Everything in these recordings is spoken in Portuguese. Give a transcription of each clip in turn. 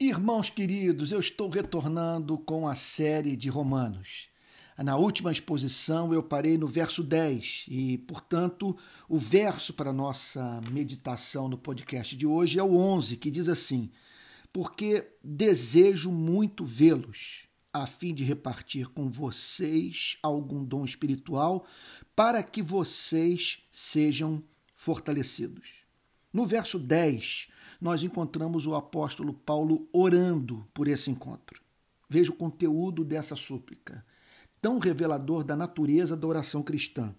Irmãos queridos, eu estou retornando com a série de Romanos. Na última exposição eu parei no verso 10 e, portanto, o verso para nossa meditação no podcast de hoje é o 11, que diz assim: Porque desejo muito vê-los, a fim de repartir com vocês algum dom espiritual, para que vocês sejam fortalecidos. No verso 10, nós encontramos o apóstolo Paulo orando por esse encontro. Veja o conteúdo dessa súplica, tão revelador da natureza da oração cristã.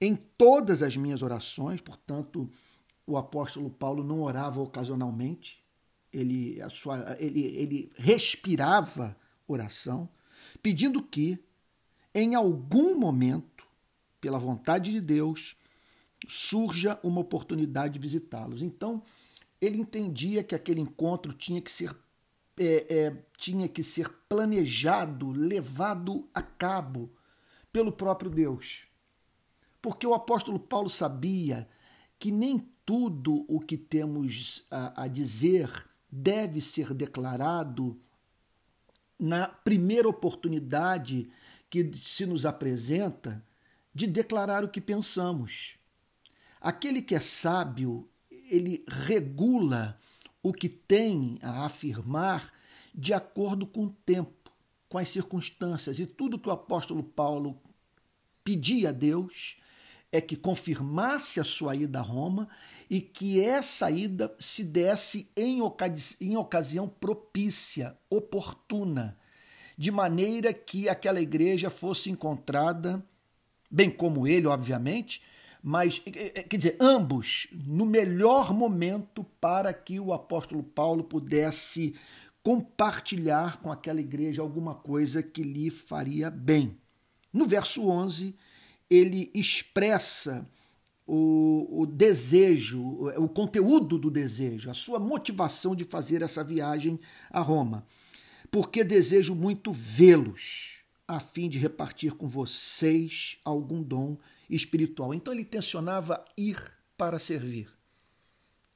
Em todas as minhas orações, portanto, o apóstolo Paulo não orava ocasionalmente, ele, sua, ele, ele respirava oração, pedindo que, em algum momento, pela vontade de Deus, surja uma oportunidade de visitá-los. Então, ele entendia que aquele encontro tinha que ser é, é, tinha que ser planejado, levado a cabo pelo próprio Deus. Porque o apóstolo Paulo sabia que nem tudo o que temos a, a dizer deve ser declarado na primeira oportunidade que se nos apresenta de declarar o que pensamos. Aquele que é sábio, ele regula o que tem a afirmar de acordo com o tempo, com as circunstâncias. E tudo que o apóstolo Paulo pedia a Deus é que confirmasse a sua ida a Roma e que essa ida se desse em, ocasi em ocasião propícia, oportuna, de maneira que aquela igreja fosse encontrada, bem como ele, obviamente, mas, é, é, quer dizer, ambos no melhor momento para que o apóstolo Paulo pudesse compartilhar com aquela igreja alguma coisa que lhe faria bem. No verso 11, ele expressa o, o, desejo, o conteúdo do desejo, a sua motivação de fazer essa viagem a Roma. Porque desejo muito vê-los, a fim de repartir com vocês algum dom espiritual. Então ele tensionava ir para servir.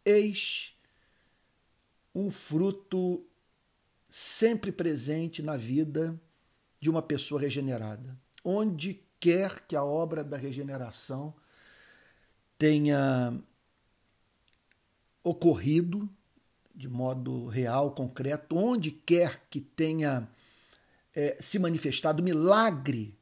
Eis um fruto sempre presente na vida de uma pessoa regenerada. Onde quer que a obra da regeneração tenha ocorrido de modo real, concreto, onde quer que tenha é, se manifestado o milagre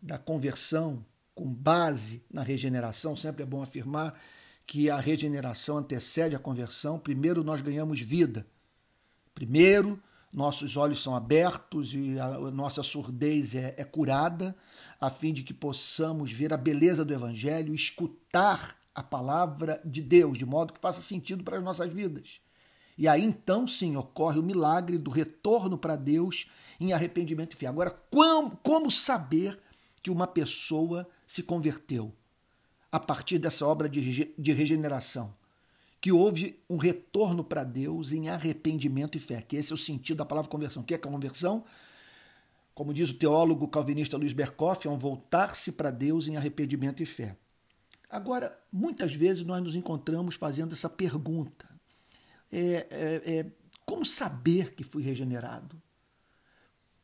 da conversão, com base na regeneração, sempre é bom afirmar que a regeneração antecede a conversão. Primeiro nós ganhamos vida. Primeiro, nossos olhos são abertos e a nossa surdez é, é curada, a fim de que possamos ver a beleza do Evangelho, escutar a palavra de Deus, de modo que faça sentido para as nossas vidas. E aí então sim ocorre o milagre do retorno para Deus em arrependimento e fé. Agora, como, como saber que uma pessoa se converteu a partir dessa obra de, regeneração, que houve um retorno para Deus em arrependimento e fé, que esse é o sentido da palavra conversão. O que é conversão? Como diz o teólogo calvinista Luiz Berkoff, é um voltar-se para Deus em arrependimento e fé. Agora, muitas vezes nós nos encontramos fazendo essa pergunta: é, é, é, como saber que fui regenerado?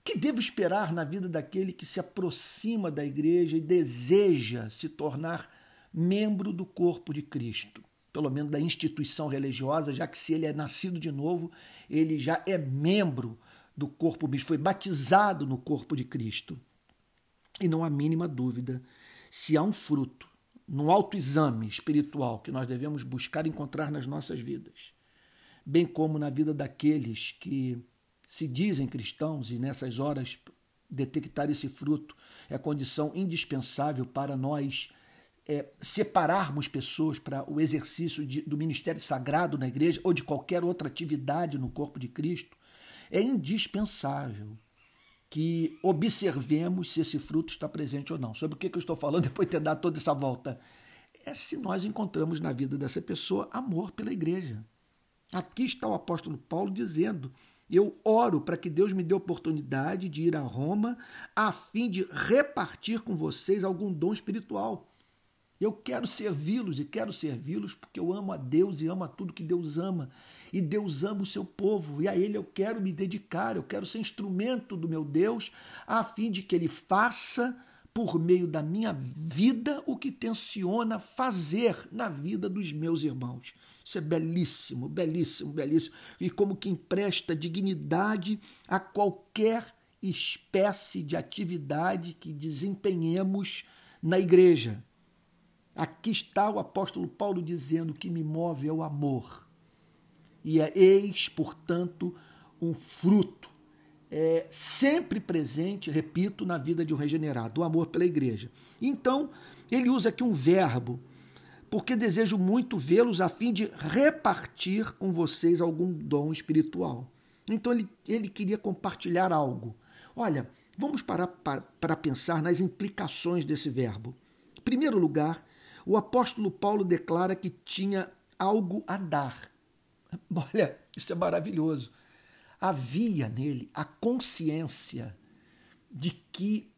Que devo esperar na vida daquele que se aproxima da igreja e deseja se tornar membro do corpo de Cristo? Pelo menos da instituição religiosa, já que se ele é nascido de novo, ele já é membro do corpo, foi batizado no corpo de Cristo. E não há mínima dúvida se há um fruto no autoexame espiritual que nós devemos buscar encontrar nas nossas vidas, bem como na vida daqueles que se dizem cristãos e nessas horas detectar esse fruto é condição indispensável para nós é, separarmos pessoas para o exercício de, do ministério sagrado na igreja ou de qualquer outra atividade no corpo de Cristo, é indispensável que observemos se esse fruto está presente ou não. Sobre o que, que eu estou falando depois de ter dado toda essa volta? É se nós encontramos na vida dessa pessoa amor pela igreja. Aqui está o apóstolo Paulo dizendo eu oro para que Deus me dê oportunidade de ir a Roma a fim de repartir com vocês algum dom espiritual. Eu quero servi-los e quero servi-los porque eu amo a Deus e amo a tudo que Deus ama. E Deus ama o seu povo e a Ele eu quero me dedicar, eu quero ser instrumento do meu Deus a fim de que Ele faça por meio da minha vida o que tenciona fazer na vida dos meus irmãos. Isso é belíssimo, belíssimo, belíssimo. E como que empresta dignidade a qualquer espécie de atividade que desempenhemos na igreja. Aqui está o apóstolo Paulo dizendo que me move é o amor. E é, eis, portanto, um fruto é, sempre presente, repito, na vida de um regenerado, o amor pela igreja. Então, ele usa aqui um verbo, porque desejo muito vê-los a fim de repartir com vocês algum dom espiritual. Então, ele, ele queria compartilhar algo. Olha, vamos parar para, para pensar nas implicações desse verbo. Em primeiro lugar, o apóstolo Paulo declara que tinha algo a dar. Olha, isso é maravilhoso havia nele a consciência de que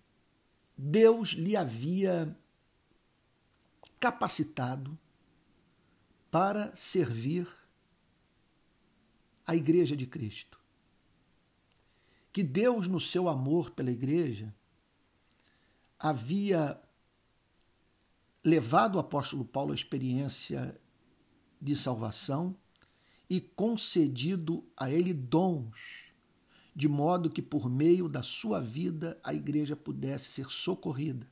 Deus lhe havia capacitado para servir a Igreja de Cristo. Que Deus, no seu amor pela Igreja, havia levado o apóstolo Paulo à experiência de salvação e concedido a ele dons, de modo que por meio da sua vida a igreja pudesse ser socorrida,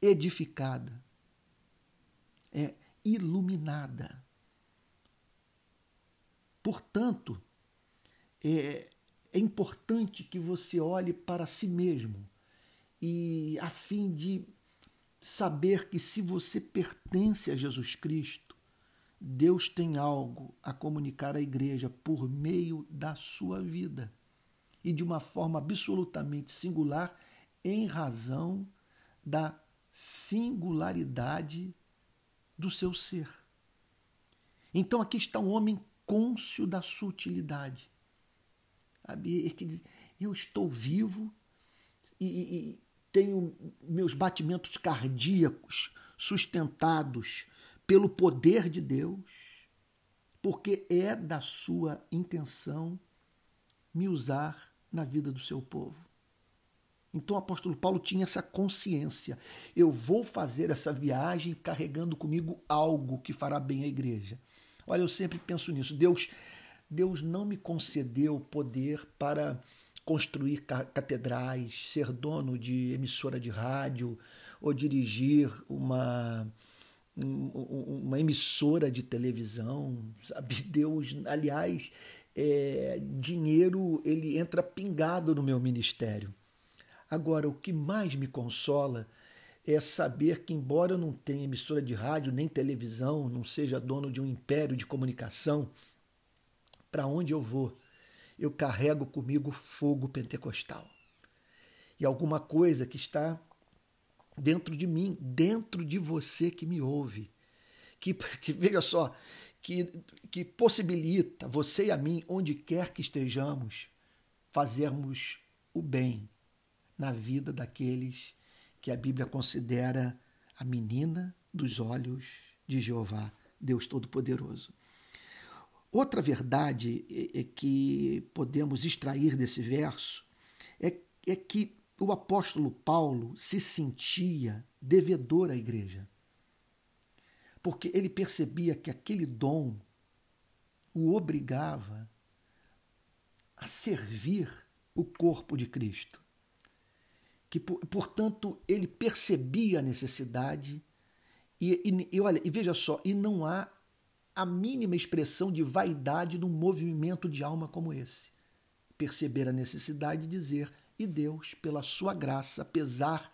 edificada, é iluminada. Portanto, é, é importante que você olhe para si mesmo e a fim de saber que se você pertence a Jesus Cristo, Deus tem algo a comunicar à igreja por meio da sua vida e de uma forma absolutamente singular em razão da singularidade do seu ser. Então aqui está um homem cônscio da sutilidade. Eu estou vivo e, e tenho meus batimentos cardíacos sustentados pelo poder de Deus, porque é da sua intenção me usar na vida do seu povo. Então o apóstolo Paulo tinha essa consciência. Eu vou fazer essa viagem carregando comigo algo que fará bem à igreja. Olha, eu sempre penso nisso. Deus, Deus não me concedeu poder para construir catedrais, ser dono de emissora de rádio ou dirigir uma uma emissora de televisão, sabe? Deus, aliás, é, dinheiro ele entra pingado no meu ministério. Agora, o que mais me consola é saber que, embora eu não tenha emissora de rádio nem televisão, não seja dono de um império de comunicação, para onde eu vou, eu carrego comigo fogo pentecostal. E alguma coisa que está dentro de mim, dentro de você que me ouve. Que, que veja só, que, que possibilita você e a mim, onde quer que estejamos, fazermos o bem na vida daqueles que a Bíblia considera a menina dos olhos de Jeová, Deus Todo-Poderoso. Outra verdade que podemos extrair desse verso é, é que o apóstolo Paulo se sentia devedor à igreja. Porque ele percebia que aquele dom o obrigava a servir o corpo de Cristo. Que, portanto, ele percebia a necessidade e, e, e, olha, e veja só, e não há a mínima expressão de vaidade num movimento de alma como esse. Perceber a necessidade de dizer e Deus, pela sua graça, apesar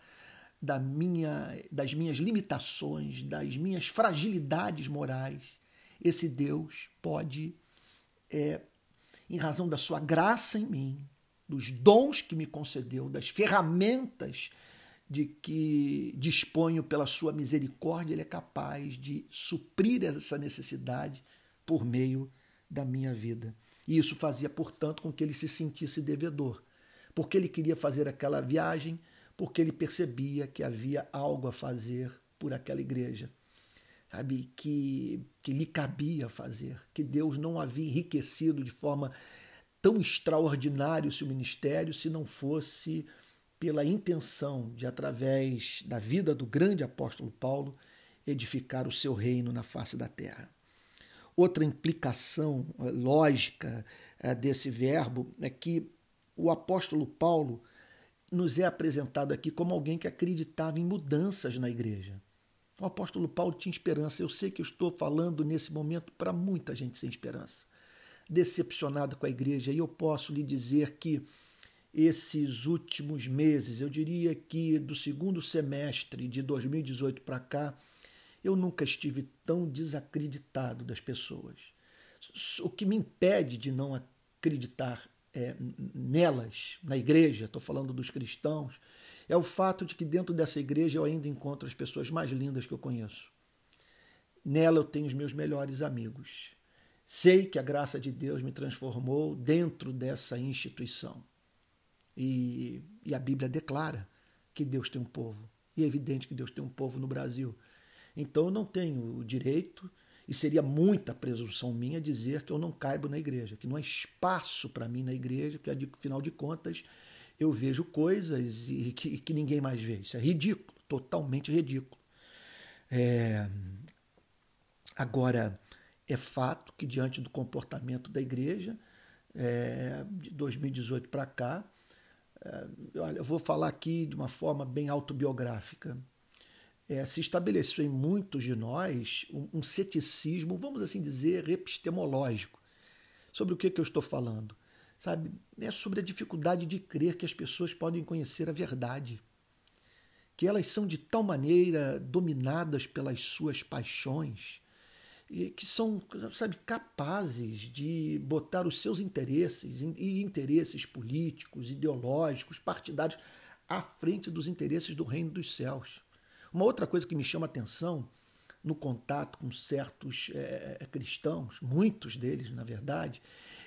da minha, das minhas limitações, das minhas fragilidades morais, esse Deus pode, é, em razão da sua graça em mim, dos dons que me concedeu, das ferramentas de que disponho pela sua misericórdia, ele é capaz de suprir essa necessidade por meio da minha vida. E isso fazia, portanto, com que ele se sentisse devedor porque ele queria fazer aquela viagem, porque ele percebia que havia algo a fazer por aquela igreja, sabe, que, que lhe cabia fazer, que Deus não havia enriquecido de forma tão extraordinária o seu ministério se não fosse pela intenção de, através da vida do grande apóstolo Paulo, edificar o seu reino na face da terra. Outra implicação eh, lógica eh, desse verbo é que o apóstolo Paulo nos é apresentado aqui como alguém que acreditava em mudanças na igreja. O apóstolo Paulo tinha esperança. Eu sei que eu estou falando nesse momento para muita gente sem esperança, decepcionado com a igreja, e eu posso lhe dizer que esses últimos meses, eu diria que do segundo semestre de 2018 para cá, eu nunca estive tão desacreditado das pessoas. O que me impede de não acreditar é, nelas, na igreja, estou falando dos cristãos, é o fato de que dentro dessa igreja eu ainda encontro as pessoas mais lindas que eu conheço. Nela eu tenho os meus melhores amigos. Sei que a graça de Deus me transformou dentro dessa instituição. E, e a Bíblia declara que Deus tem um povo. E é evidente que Deus tem um povo no Brasil. Então eu não tenho o direito, e seria muita presunção minha dizer que eu não caibo na igreja, que não há espaço para mim na igreja, porque afinal de contas eu vejo coisas e que, que ninguém mais vê. Isso é ridículo, totalmente ridículo. É... Agora, é fato que diante do comportamento da igreja, é, de 2018 para cá, é, olha, eu vou falar aqui de uma forma bem autobiográfica é, se estabeleceu em muitos de nós um, um, ceticismo, vamos assim dizer, epistemológico. Sobre o que, que eu estou falando? Sabe? É sobre a dificuldade de crer que as pessoas podem conhecer a verdade. Que elas são de tal maneira dominadas pelas suas paixões, e que são, sabe, capazes de botar os seus interesses e interesses políticos, ideológicos, partidários à frente dos interesses do reino dos céus. Uma outra coisa que me chama atenção no contato com certos é, cristãos, muitos deles, na verdade,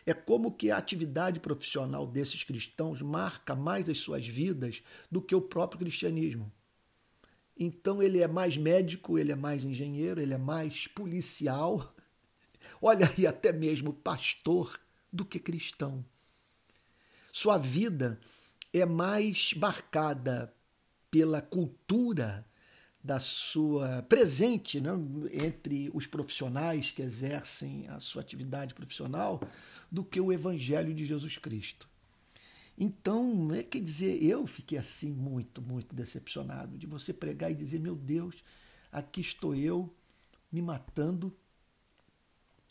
é como que a atividade profissional desses cristãos marca mais as suas vidas do que o próprio cristianismo. Então ele é mais médico, ele é mais engenheiro, ele é mais policial, olha aí até mesmo pastor do que cristão. Sua vida é mais marcada pela cultura da sua presente né, entre os profissionais que exercem a sua atividade profissional do que o Evangelho de Jesus Cristo. Então, é, quer dizer, eu fiquei assim muito, muito decepcionado de você pregar e dizer: meu Deus, aqui estou eu me matando,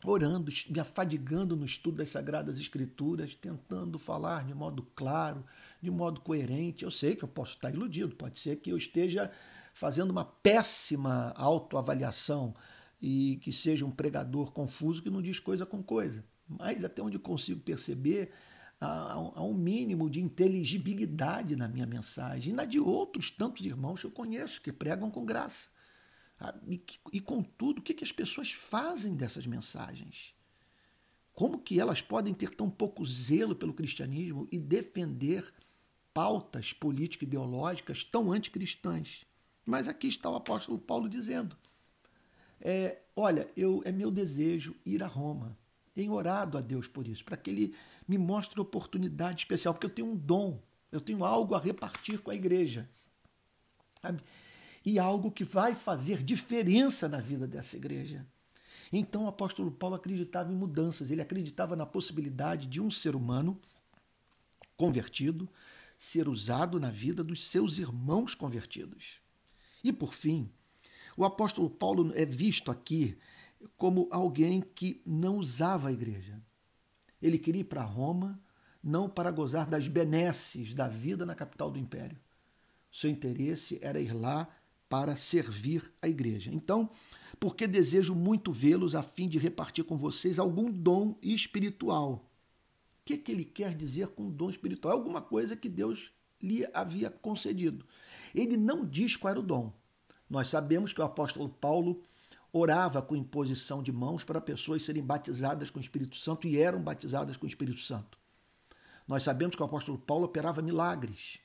orando, me afadigando no estudo das Sagradas Escrituras, tentando falar de modo claro, de modo coerente. Eu sei que eu posso estar iludido, pode ser que eu esteja fazendo uma péssima autoavaliação e que seja um pregador confuso que não diz coisa com coisa. Mas até onde consigo perceber, há, um mínimo de inteligibilidade na minha mensagem e na de outros tantos irmãos que eu conheço que pregam com graça. E, e contudo, o que, que as pessoas fazem dessas mensagens? Como que elas podem ter tão pouco zelo pelo cristianismo e defender pautas político-ideológicas tão anticristãs? Mas aqui está o apóstolo Paulo dizendo: é, Olha, eu, é meu desejo ir a Roma. Tenho orado a Deus por isso, para que Ele me mostre oportunidade especial, porque eu tenho um dom, eu tenho algo a repartir com a igreja. Sabe? E algo que vai fazer diferença na vida dessa igreja. Então o apóstolo Paulo acreditava em mudanças, ele acreditava na possibilidade de um ser humano convertido ser usado na vida dos seus irmãos convertidos. E por fim, o apóstolo Paulo é visto aqui como alguém que não usava a igreja. Ele queria ir para Roma não para gozar das benesses da vida na capital do império. Seu interesse era ir lá para servir a igreja. Então, porque desejo muito vê-los a fim de repartir com vocês algum dom espiritual. O que, que ele quer dizer com dom espiritual? É alguma coisa que Deus lhe havia concedido. Ele não diz qual era o dom. Nós sabemos que o apóstolo Paulo orava com imposição de mãos para pessoas serem batizadas com o Espírito Santo e eram batizadas com o Espírito Santo. Nós sabemos que o apóstolo Paulo operava milagres.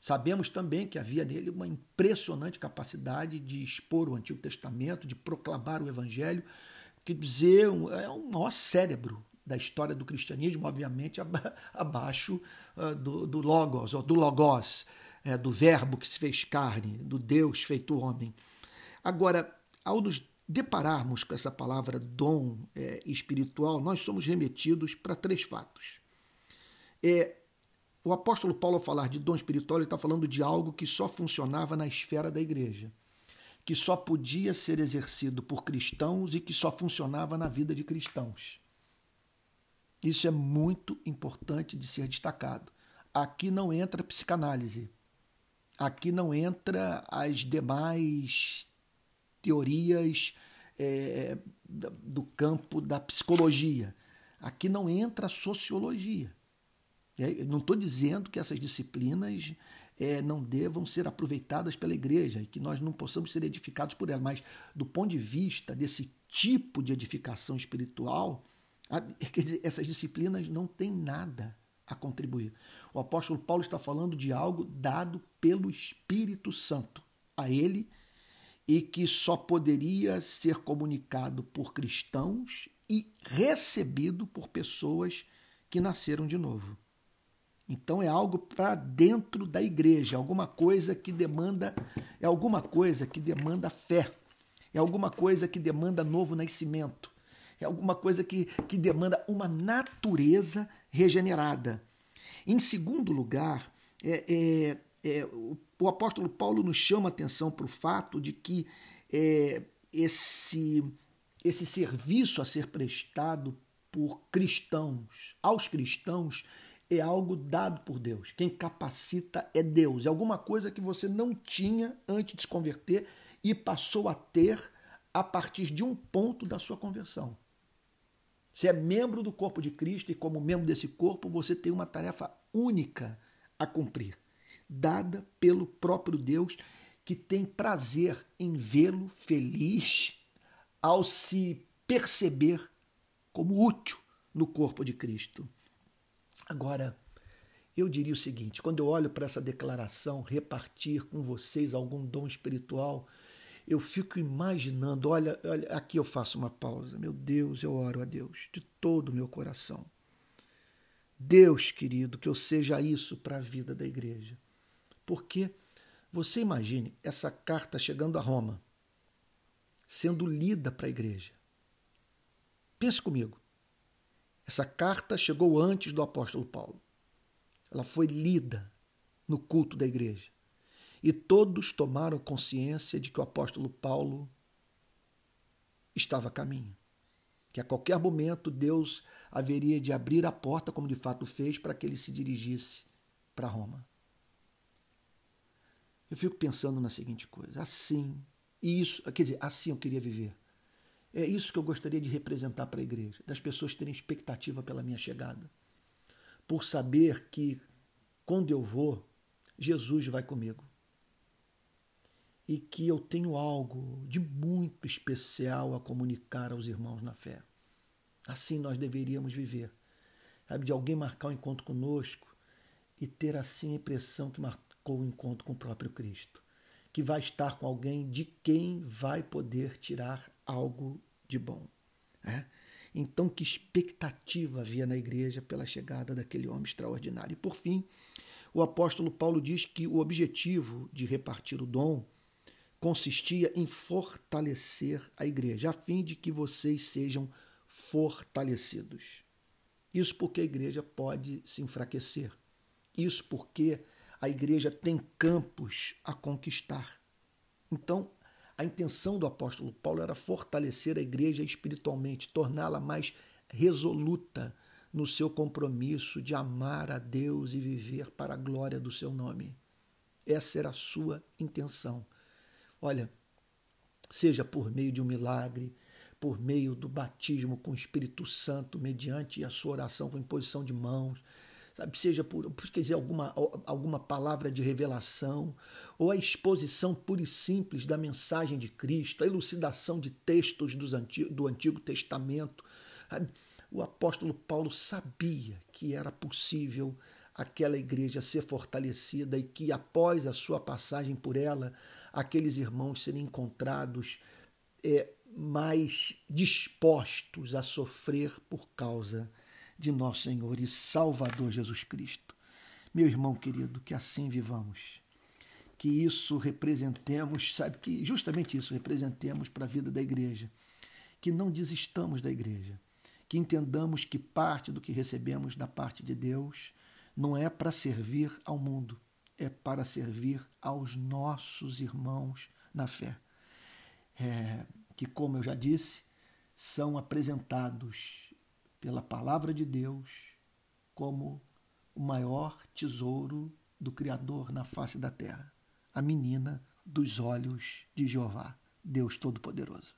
Sabemos também que havia nele uma impressionante capacidade de expor o Antigo Testamento, de proclamar o Evangelho, quer dizer, é o maior cérebro da história do cristianismo, obviamente abaixo uh, do, do, Logos, ou do Logos, é, do Verbo que se fez carne, do Deus feito homem. Agora, ao nos depararmos com essa palavra dom é, espiritual, nós somos remetidos para três fatos. É, o apóstolo Paulo, ao falar de dom espiritual, ele está falando de algo que só funcionava na esfera da igreja, que só podia ser exercido por cristãos e que só funcionava na vida de cristãos. Isso é muito importante de ser destacado. Aqui não entra psicanálise. Aqui não entra as demais teorias é, do campo da psicologia. Aqui não entra a sociologia. É, não estou dizendo que essas disciplinas é, não devam ser aproveitadas pela igreja e que nós não possamos ser edificados por ela, mas do ponto de vista desse tipo de edificação espiritual, essas disciplinas não têm nada a contribuir. O apóstolo Paulo está falando de algo dado pelo Espírito Santo a ele e que só poderia ser comunicado por cristãos e recebido por pessoas que nasceram de novo. Então é algo para dentro da igreja, alguma coisa que demanda é alguma coisa que demanda fé, é alguma coisa que demanda novo nascimento, é alguma coisa que, que demanda uma natureza regenerada. Em segundo lugar, é, é, é, o, o, apóstolo Paulo nos chama atenção para o fato de que é, esse, esse serviço a ser prestado por cristãos, aos cristãos, é algo dado por Deus. Quem capacita é Deus. É alguma coisa que você não tinha antes de se converter e passou a ter a partir de um ponto da sua conversão. Você é membro do corpo de Cristo e, como membro desse corpo, você tem uma tarefa única a cumprir, dada pelo próprio Deus, que tem prazer em vê-lo feliz ao se perceber como útil no corpo de Cristo. Agora, eu diria o seguinte: quando eu olho para essa declaração, repartir com vocês algum dom espiritual, eu fico imaginando, olha, olha, aqui eu faço uma pausa. Meu Deus, eu oro a Deus de todo o meu coração. Deus, querido, que eu seja isso para a vida da igreja. Porque você imagine essa carta chegando a Roma, sendo lida para a igreja. Pense comigo. Essa carta chegou antes do apóstolo Paulo. Ela foi lida no culto da igreja. E todos tomaram consciência de que o apóstolo Paulo estava a caminho. Que a qualquer momento Deus haveria de abrir a porta, como de fato fez, para que ele se dirigisse para Roma. Eu fico pensando na seguinte coisa: assim, isso, quer dizer, assim eu queria viver. É isso que eu gostaria de representar para a igreja, das pessoas terem expectativa pela minha chegada. Por saber que quando eu vou, Jesus vai comigo. E que eu tenho algo de muito especial a comunicar aos irmãos na fé. Assim nós deveríamos viver. Sabe, de alguém marcar um encontro conosco e ter assim a impressão que marcou o um encontro com o próprio Cristo que vai estar com alguém de quem vai poder tirar algo de bom. É? Então, que expectativa havia na igreja pela chegada daquele homem extraordinário? E, por fim, o apóstolo Paulo diz que o objetivo de repartir o dom consistia em fortalecer a igreja, a fim de que vocês sejam fortalecidos. Isso porque a igreja pode se enfraquecer. Isso porque a igreja tem campos a conquistar. Então, a intenção do apóstolo Paulo era fortalecer a igreja espiritualmente, torná-la mais resoluta no seu compromisso de amar a Deus e viver para a glória do seu nome. Essa era a sua intenção. Olha, seja por meio de um milagre, por meio do batismo com o Espírito Santo, mediante a sua oração com imposição de mãos, sabe, seja por, quer dizer, alguma, alguma palavra de revelação, ou a exposição pura e simples da mensagem de Cristo, a elucidação de textos dos antigo, do Antigo Testamento. Sabe? O apóstolo Paulo sabia que era possível aquela igreja ser fortalecida e que após a sua passagem por ela, aqueles irmãos serem encontrados é, mais dispostos a sofrer por causa de nosso Senhor e Salvador Jesus Cristo. Meu irmão querido, que assim vivamos. Que isso representemos, sabe, que justamente isso representemos para a vida da igreja. Que não desistamos da igreja. Que entendamos que parte do que recebemos da parte de Deus não é para servir ao mundo, é para servir aos nossos irmãos na fé. É, que, como eu já disse, são apresentados pela palavra de Deus como o maior tesouro do Criador na face da terra, a menina dos olhos de Jeová, Deus Todo-Poderoso.